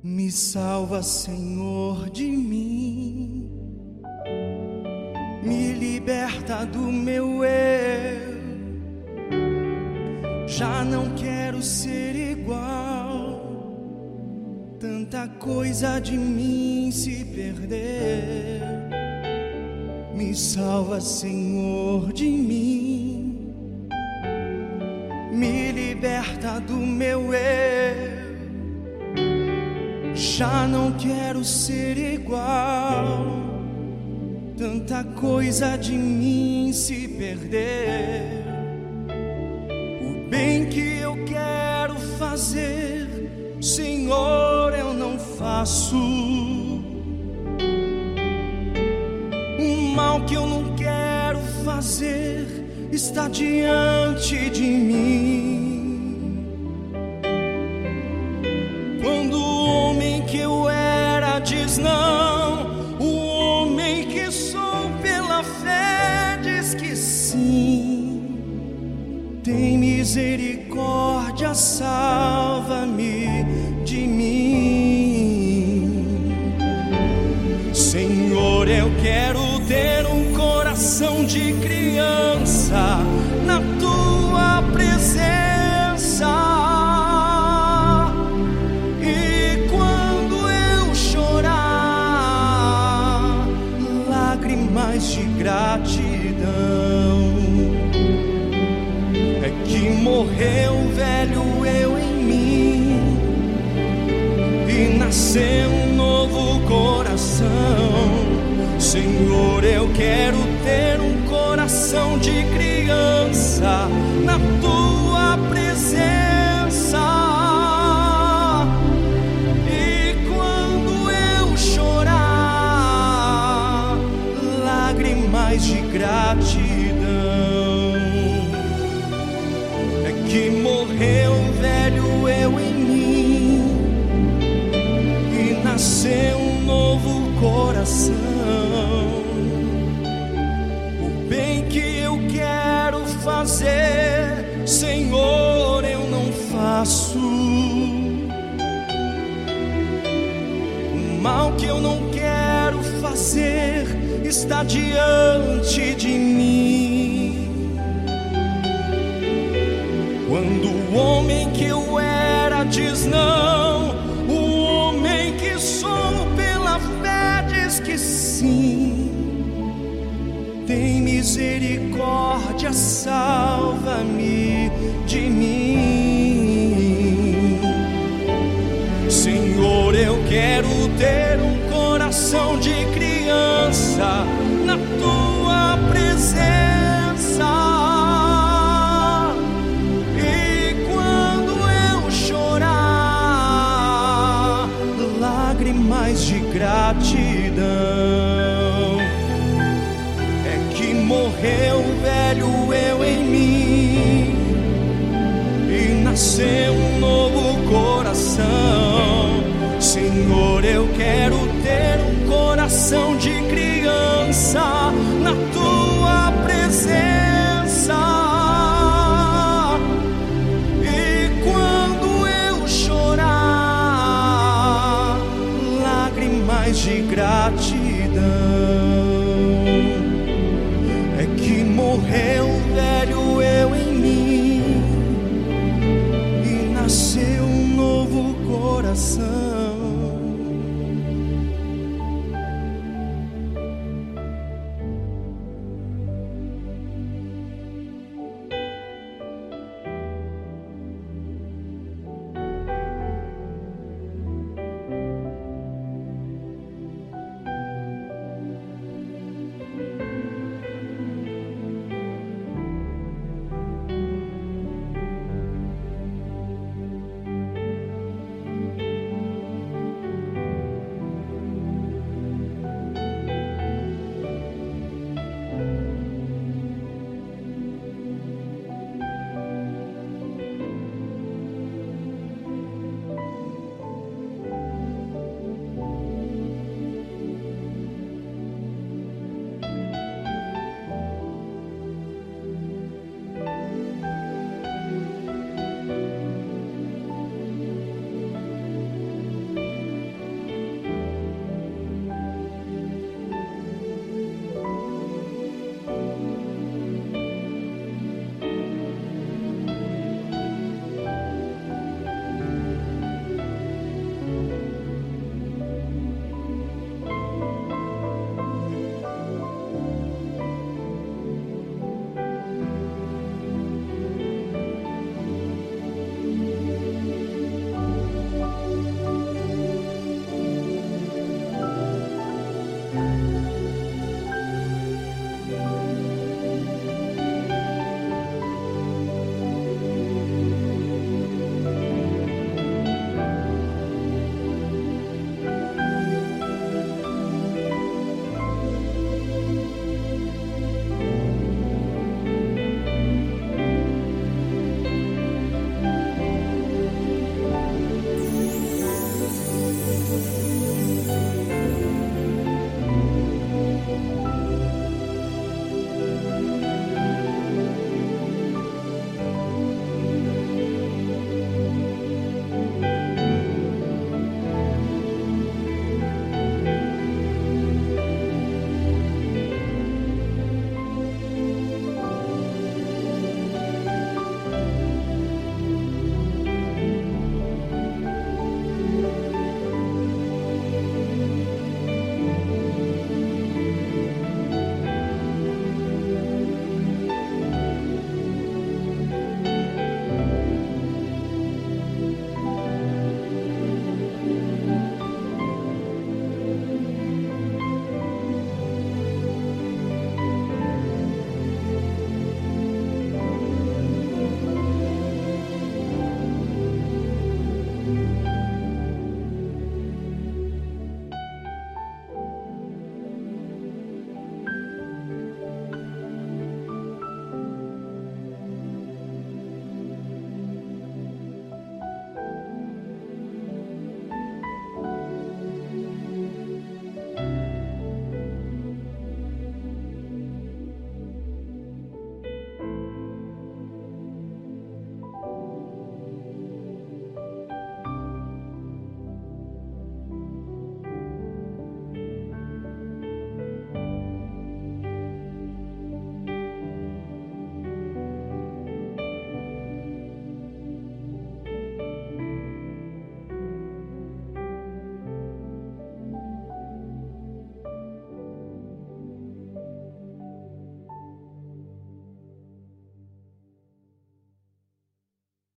Me salva, Senhor, de mim. Me liberta do meu eu. Já não quero ser igual. Tanta coisa de mim se perder. Me salva, Senhor, de mim. Me liberta do meu eu. Já não quero ser igual. Tanta coisa de mim se perder. O bem que eu quero fazer, Senhor, eu não faço. O mal que eu não quero fazer está diante de mim. Misericórdia, salva-me de mim. Senhor, eu quero ter um coração de criança na tua presença. E quando eu chorar, lágrimas de gratidão, morreu velho eu em mim e nasceu um novo coração. Senhor, eu quero ter um coração de criança na tua presença. E quando eu chorar, lágrimas de gratidão, O bem que eu quero fazer, Senhor, eu não faço. O mal que eu não quero fazer está diante de mim. Quando o homem que eu era diz não, misericórdia, salva-me de mim. Senhor, eu quero ter um coração de criança nasceu um novo coração. Senhor, eu quero ter um coração de criança na tua presença. E quando eu chorar, lágrimas de gratidão, coração.